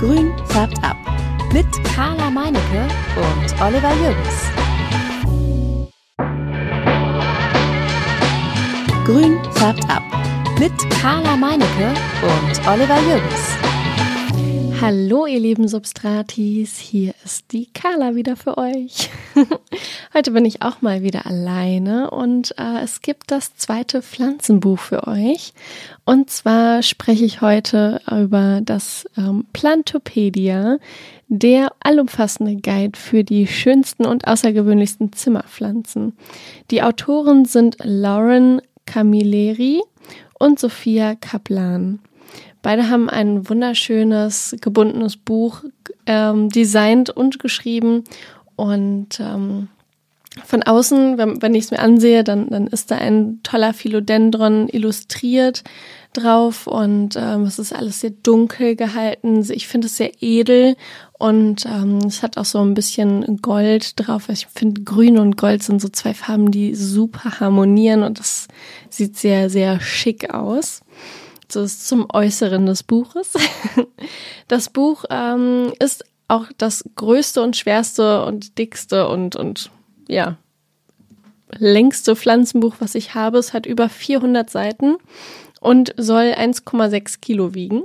Grün färbt ab. Mit Carla Meinecke und Oliver Jürgens. Grün färbt ab. Mit Carla Meinecke und Oliver Jürgens. Hallo, ihr lieben Substratis, hier ist die Carla wieder für euch. Heute bin ich auch mal wieder alleine und äh, es gibt das zweite Pflanzenbuch für euch. Und zwar spreche ich heute über das ähm, Plantopedia, der allumfassende Guide für die schönsten und außergewöhnlichsten Zimmerpflanzen. Die Autoren sind Lauren Camilleri und Sophia Kaplan. Beide haben ein wunderschönes gebundenes Buch ähm, designt und geschrieben und ähm, von außen, wenn, wenn ich es mir ansehe, dann, dann ist da ein toller Philodendron illustriert drauf und ähm, es ist alles sehr dunkel gehalten. Ich finde es sehr edel und ähm, es hat auch so ein bisschen Gold drauf. Ich finde, Grün und Gold sind so zwei Farben, die super harmonieren und das sieht sehr, sehr schick aus. Ist zum Äußeren des Buches. Das Buch ähm, ist auch das größte und schwerste und dickste und, und ja, längste Pflanzenbuch, was ich habe. Es hat über 400 Seiten und soll 1,6 Kilo wiegen.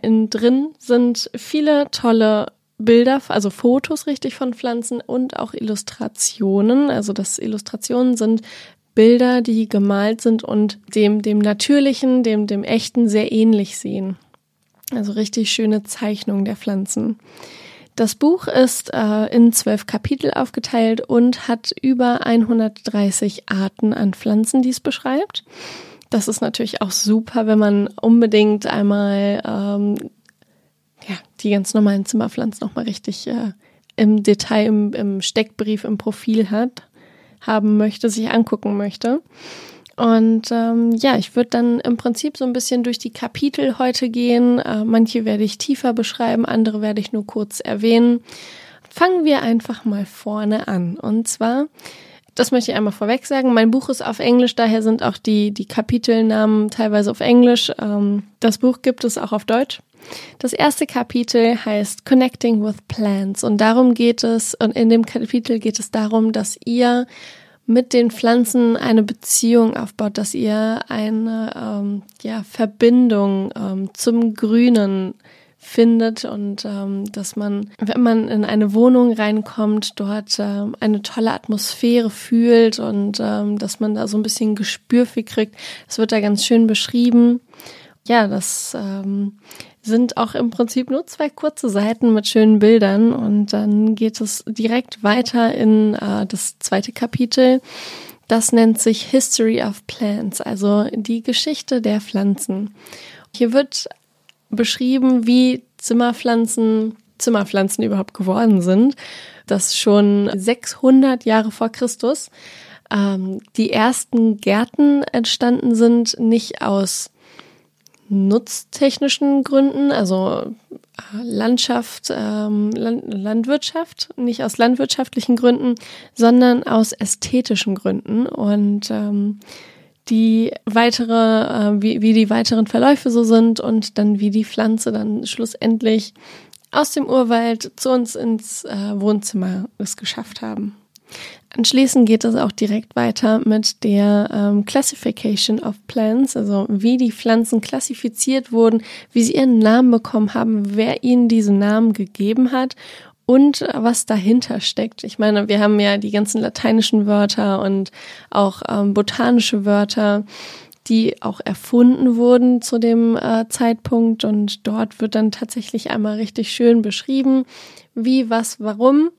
Innen drin sind viele tolle Bilder, also Fotos richtig von Pflanzen und auch Illustrationen. Also das Illustrationen sind Bilder, die gemalt sind und dem, dem natürlichen, dem, dem echten sehr ähnlich sehen. Also richtig schöne Zeichnungen der Pflanzen. Das Buch ist äh, in zwölf Kapitel aufgeteilt und hat über 130 Arten an Pflanzen, die es beschreibt. Das ist natürlich auch super, wenn man unbedingt einmal ähm, ja, die ganz normalen Zimmerpflanzen nochmal richtig äh, im Detail, im, im Steckbrief, im Profil hat, haben möchte, sich angucken möchte. Und ähm, ja, ich würde dann im Prinzip so ein bisschen durch die Kapitel heute gehen. Äh, manche werde ich tiefer beschreiben, andere werde ich nur kurz erwähnen. Fangen wir einfach mal vorne an. Und zwar, das möchte ich einmal vorweg sagen, mein Buch ist auf Englisch, daher sind auch die, die Kapitelnamen teilweise auf Englisch. Ähm, das Buch gibt es auch auf Deutsch. Das erste Kapitel heißt Connecting with Plants und darum geht es, und in dem Kapitel geht es darum, dass ihr mit den Pflanzen eine Beziehung aufbaut, dass ihr eine ähm, ja, Verbindung ähm, zum Grünen findet und ähm, dass man, wenn man in eine Wohnung reinkommt, dort ähm, eine tolle Atmosphäre fühlt und ähm, dass man da so ein bisschen Gespür für kriegt. Das wird da ganz schön beschrieben. Ja, das ähm, sind auch im Prinzip nur zwei kurze Seiten mit schönen Bildern und dann geht es direkt weiter in äh, das zweite Kapitel. Das nennt sich History of Plants, also die Geschichte der Pflanzen. Hier wird beschrieben, wie Zimmerpflanzen Zimmerpflanzen überhaupt geworden sind. Das schon 600 Jahre vor Christus ähm, die ersten Gärten entstanden sind, nicht aus nutztechnischen Gründen, also äh, Landschaft, ähm, Land, Landwirtschaft, nicht aus landwirtschaftlichen Gründen, sondern aus ästhetischen Gründen. Und ähm, die weitere, äh, wie, wie die weiteren Verläufe so sind und dann wie die Pflanze dann schlussendlich aus dem Urwald zu uns ins äh, Wohnzimmer es geschafft haben. Anschließend geht es auch direkt weiter mit der ähm, Classification of Plants, also wie die Pflanzen klassifiziert wurden, wie sie ihren Namen bekommen haben, wer ihnen diesen Namen gegeben hat und was dahinter steckt. Ich meine, wir haben ja die ganzen lateinischen Wörter und auch ähm, botanische Wörter, die auch erfunden wurden zu dem äh, Zeitpunkt und dort wird dann tatsächlich einmal richtig schön beschrieben, wie, was, warum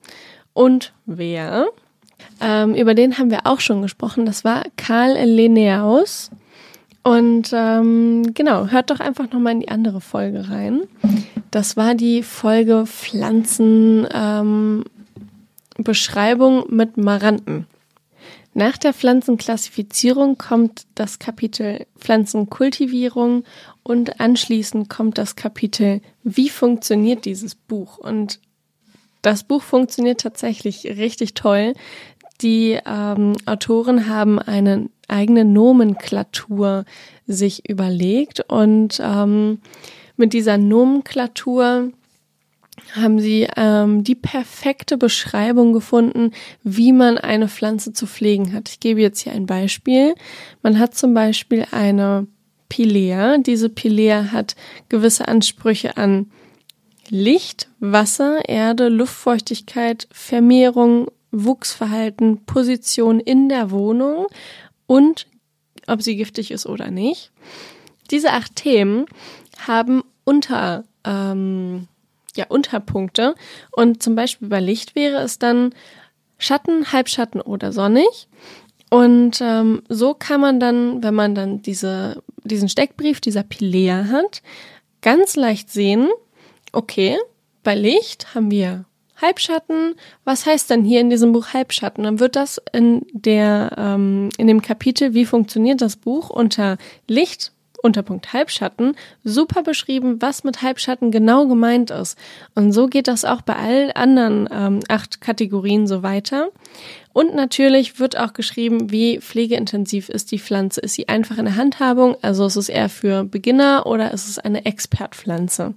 und wer. Ähm, über den haben wir auch schon gesprochen. Das war Karl Linnaeus. Und ähm, genau, hört doch einfach nochmal in die andere Folge rein. Das war die Folge Pflanzenbeschreibung ähm, mit Maranten. Nach der Pflanzenklassifizierung kommt das Kapitel Pflanzenkultivierung und anschließend kommt das Kapitel Wie funktioniert dieses Buch? Und das Buch funktioniert tatsächlich richtig toll. Die ähm, Autoren haben eine eigene Nomenklatur sich überlegt und ähm, mit dieser Nomenklatur haben sie ähm, die perfekte Beschreibung gefunden, wie man eine Pflanze zu pflegen hat. Ich gebe jetzt hier ein Beispiel. Man hat zum Beispiel eine Pilea. Diese Pilea hat gewisse Ansprüche an Licht, Wasser, Erde, Luftfeuchtigkeit, Vermehrung, Wuchsverhalten, Position in der Wohnung und ob sie giftig ist oder nicht. Diese acht Themen haben unter, ähm, ja, Unterpunkte und zum Beispiel bei Licht wäre es dann Schatten, Halbschatten oder sonnig. Und ähm, so kann man dann, wenn man dann diese, diesen Steckbrief dieser Pilea hat, ganz leicht sehen, okay, bei Licht haben wir Halbschatten. Was heißt denn hier in diesem Buch Halbschatten? Dann wird das in der ähm, in dem Kapitel Wie funktioniert das Buch unter Licht Unterpunkt Halbschatten super beschrieben, was mit Halbschatten genau gemeint ist. Und so geht das auch bei all anderen ähm, acht Kategorien so weiter. Und natürlich wird auch geschrieben, wie pflegeintensiv ist die Pflanze. Ist sie einfach in der Handhabung? Also ist es eher für Beginner oder ist es eine Expertpflanze?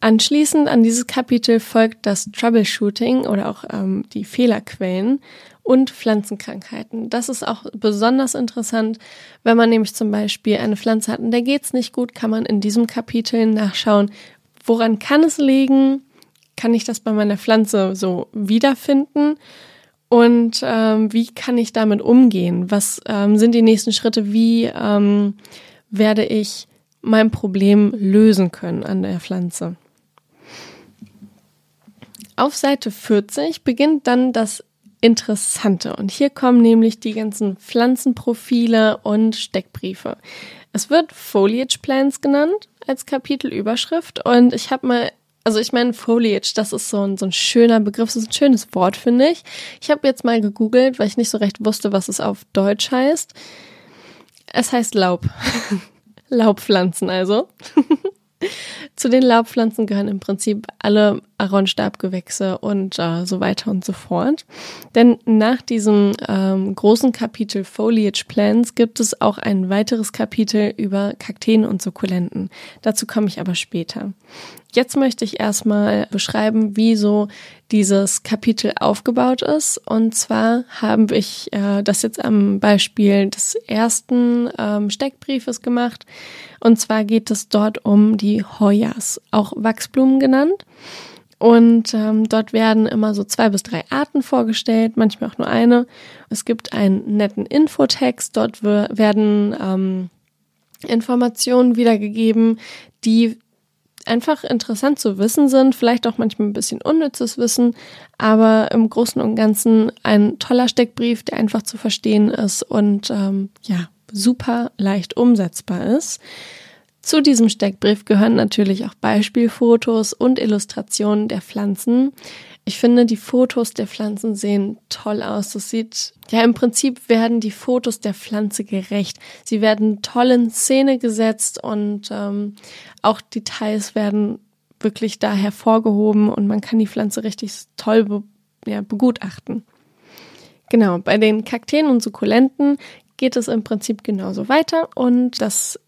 Anschließend an dieses Kapitel folgt das Troubleshooting oder auch ähm, die Fehlerquellen und Pflanzenkrankheiten. Das ist auch besonders interessant, wenn man nämlich zum Beispiel eine Pflanze hat und der geht's nicht gut, kann man in diesem Kapitel nachschauen, woran kann es liegen, kann ich das bei meiner Pflanze so wiederfinden und ähm, wie kann ich damit umgehen? Was ähm, sind die nächsten Schritte? Wie ähm, werde ich mein Problem lösen können an der Pflanze? Auf Seite 40 beginnt dann das Interessante. Und hier kommen nämlich die ganzen Pflanzenprofile und Steckbriefe. Es wird Foliage Plans genannt als Kapitelüberschrift. Und ich habe mal, also ich meine, Foliage, das ist so ein, so ein schöner Begriff, ist ein schönes Wort, finde ich. Ich habe jetzt mal gegoogelt, weil ich nicht so recht wusste, was es auf Deutsch heißt. Es heißt Laub. Laubpflanzen also. Zu den Laubpflanzen gehören im Prinzip alle Aronstabgewächse und äh, so weiter und so fort. Denn nach diesem ähm, großen Kapitel Foliage Plants gibt es auch ein weiteres Kapitel über Kakteen und Sukkulenten. Dazu komme ich aber später. Jetzt möchte ich erstmal beschreiben, wie so dieses Kapitel aufgebaut ist. Und zwar habe ich äh, das jetzt am Beispiel des ersten ähm, Steckbriefes gemacht. Und zwar geht es dort um die Hoyas, auch Wachsblumen genannt. Und ähm, dort werden immer so zwei bis drei Arten vorgestellt, manchmal auch nur eine. Es gibt einen netten Infotext, dort werden ähm, Informationen wiedergegeben, die einfach interessant zu wissen sind, vielleicht auch manchmal ein bisschen unnützes Wissen, aber im Großen und Ganzen ein toller Steckbrief, der einfach zu verstehen ist und ähm, ja, super leicht umsetzbar ist. Zu diesem Steckbrief gehören natürlich auch Beispielfotos und Illustrationen der Pflanzen. Ich finde, die Fotos der Pflanzen sehen toll aus. Das sieht, ja, im Prinzip werden die Fotos der Pflanze gerecht. Sie werden toll in Szene gesetzt und ähm, auch Details werden wirklich da hervorgehoben und man kann die Pflanze richtig toll be ja, begutachten. Genau, bei den Kakteen und Sukkulenten geht es im Prinzip genauso weiter und das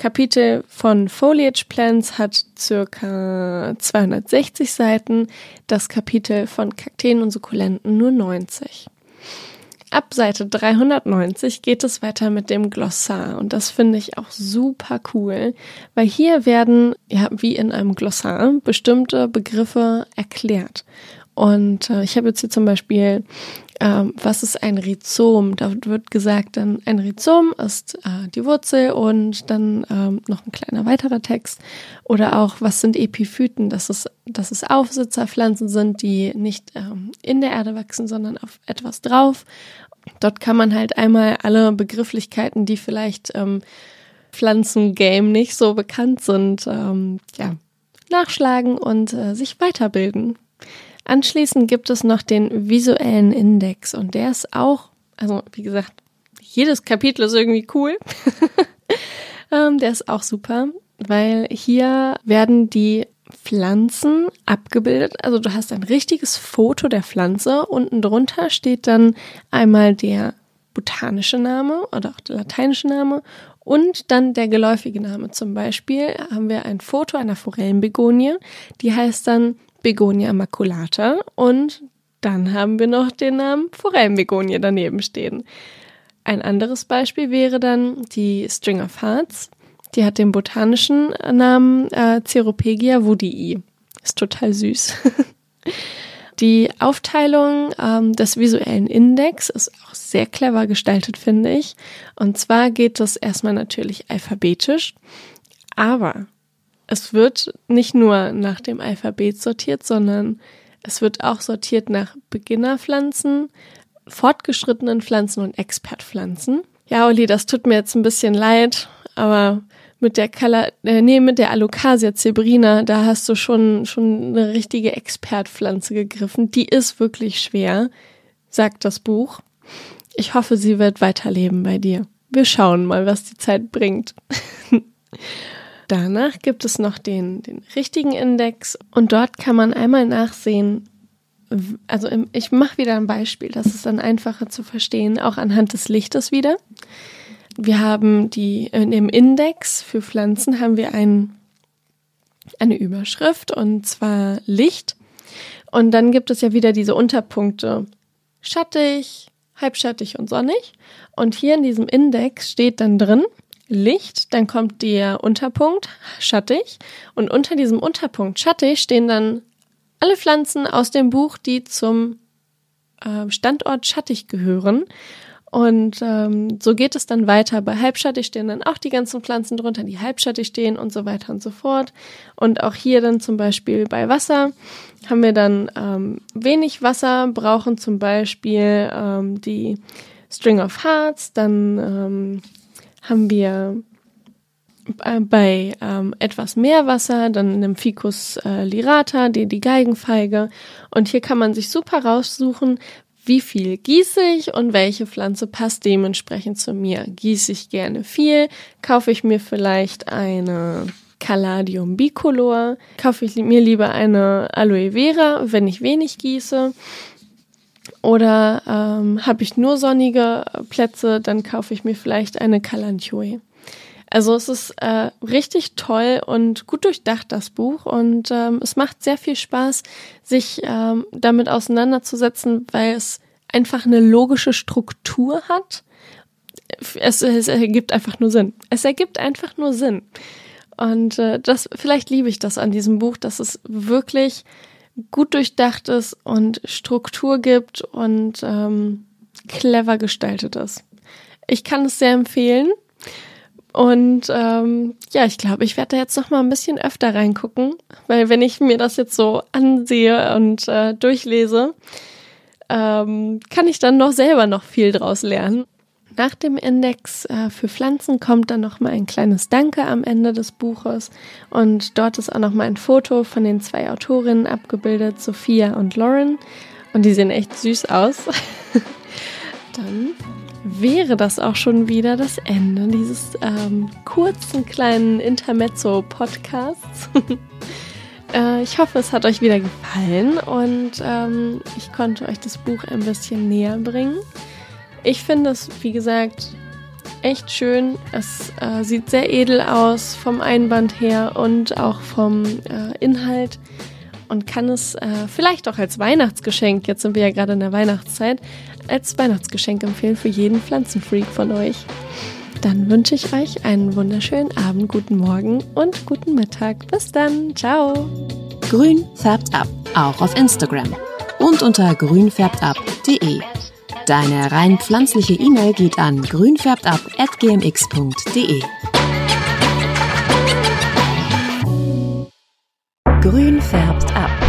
Kapitel von Foliage Plants hat circa 260 Seiten, das Kapitel von Kakteen und Sukkulenten nur 90. Ab Seite 390 geht es weiter mit dem Glossar und das finde ich auch super cool, weil hier werden, ja, wie in einem Glossar, bestimmte Begriffe erklärt. Und äh, ich habe jetzt hier zum Beispiel ähm, was ist ein Rhizom? Da wird gesagt, dann ein Rhizom ist äh, die Wurzel und dann ähm, noch ein kleiner weiterer Text. Oder auch, was sind Epiphyten? Dass es, dass es Aufsitzerpflanzen sind, die nicht ähm, in der Erde wachsen, sondern auf etwas drauf. Dort kann man halt einmal alle Begrifflichkeiten, die vielleicht ähm, Pflanzengame nicht so bekannt sind, ähm, ja, nachschlagen und äh, sich weiterbilden. Anschließend gibt es noch den visuellen Index und der ist auch, also wie gesagt, jedes Kapitel ist irgendwie cool. ähm, der ist auch super, weil hier werden die Pflanzen abgebildet. Also du hast ein richtiges Foto der Pflanze. Unten drunter steht dann einmal der botanische Name oder auch der lateinische Name Und dann der geläufige Name zum Beispiel haben wir ein Foto einer Forellenbegonie, die heißt dann Begonia maculata und dann haben wir noch den Namen Forellenbegonie daneben stehen. Ein anderes Beispiel wäre dann die String of Hearts. Die hat den botanischen Namen äh, Ceropegia woodii. Ist total süß. Die Aufteilung ähm, des visuellen Index ist auch sehr clever gestaltet, finde ich. Und zwar geht es erstmal natürlich alphabetisch, aber es wird nicht nur nach dem Alphabet sortiert, sondern es wird auch sortiert nach Beginnerpflanzen, fortgeschrittenen Pflanzen und Expertpflanzen. Ja, Oli, das tut mir jetzt ein bisschen leid, aber mit der Kala, äh, nee, mit der Alocasia zebrina, da hast du schon, schon eine richtige Expertpflanze gegriffen. Die ist wirklich schwer, sagt das Buch. Ich hoffe, sie wird weiterleben bei dir. Wir schauen mal, was die Zeit bringt. Danach gibt es noch den, den richtigen Index und dort kann man einmal nachsehen, also ich mache wieder ein Beispiel, das ist dann einfacher zu verstehen, auch anhand des Lichtes wieder. Wir haben die, in dem Index für Pflanzen haben wir ein, eine Überschrift und zwar Licht. Und dann gibt es ja wieder diese Unterpunkte. Schattig, halbschattig und sonnig. Und hier in diesem Index steht dann drin Licht, dann kommt der Unterpunkt schattig und unter diesem Unterpunkt schattig stehen dann alle Pflanzen aus dem Buch, die zum äh, Standort schattig gehören. Und ähm, so geht es dann weiter. Bei halbschattig stehen dann auch die ganzen Pflanzen drunter, die halbschattig stehen und so weiter und so fort. Und auch hier dann zum Beispiel bei Wasser haben wir dann ähm, wenig Wasser, brauchen zum Beispiel ähm, die String of Hearts, dann ähm, haben wir äh, bei ähm, etwas mehr Wasser, dann einem Ficus äh, lirata, die, die Geigenfeige. Und hier kann man sich super raussuchen, wie viel gieße ich und welche Pflanze passt dementsprechend zu mir. Gieße ich gerne viel, kaufe ich mir vielleicht eine Caladium bicolor, kaufe ich mir lieber eine Aloe Vera, wenn ich wenig gieße. Oder ähm, habe ich nur sonnige Plätze, dann kaufe ich mir vielleicht eine Calantioe. Also es ist äh, richtig toll und gut durchdacht, das Buch. Und ähm, es macht sehr viel Spaß, sich ähm, damit auseinanderzusetzen, weil es einfach eine logische Struktur hat. Es, es ergibt einfach nur Sinn. Es ergibt einfach nur Sinn. Und äh, das, vielleicht liebe ich das an diesem Buch, dass es wirklich gut durchdacht ist und Struktur gibt und ähm, clever gestaltet ist. Ich kann es sehr empfehlen. Und ähm, ja, ich glaube, ich werde da jetzt noch mal ein bisschen öfter reingucken, weil wenn ich mir das jetzt so ansehe und äh, durchlese, ähm, kann ich dann noch selber noch viel draus lernen. Nach dem Index äh, für Pflanzen kommt dann noch mal ein kleines Danke am Ende des Buches und dort ist auch noch mal ein Foto von den zwei Autorinnen abgebildet, Sophia und Lauren und die sehen echt süß aus. dann wäre das auch schon wieder das Ende dieses ähm, kurzen kleinen Intermezzo-Podcasts. äh, ich hoffe, es hat euch wieder gefallen und ähm, ich konnte euch das Buch ein bisschen näher bringen. Ich finde es, wie gesagt, echt schön. Es äh, sieht sehr edel aus vom Einband her und auch vom äh, Inhalt und kann es äh, vielleicht auch als Weihnachtsgeschenk, jetzt sind wir ja gerade in der Weihnachtszeit, als Weihnachtsgeschenk empfehlen für jeden Pflanzenfreak von euch. Dann wünsche ich euch einen wunderschönen Abend, guten Morgen und guten Mittag. Bis dann. Ciao. Grün färbt ab, auch auf Instagram und unter grünfärbtab.de. Deine rein pflanzliche E-Mail geht an grünfärbtab.gmx.de. Grün färbt ab.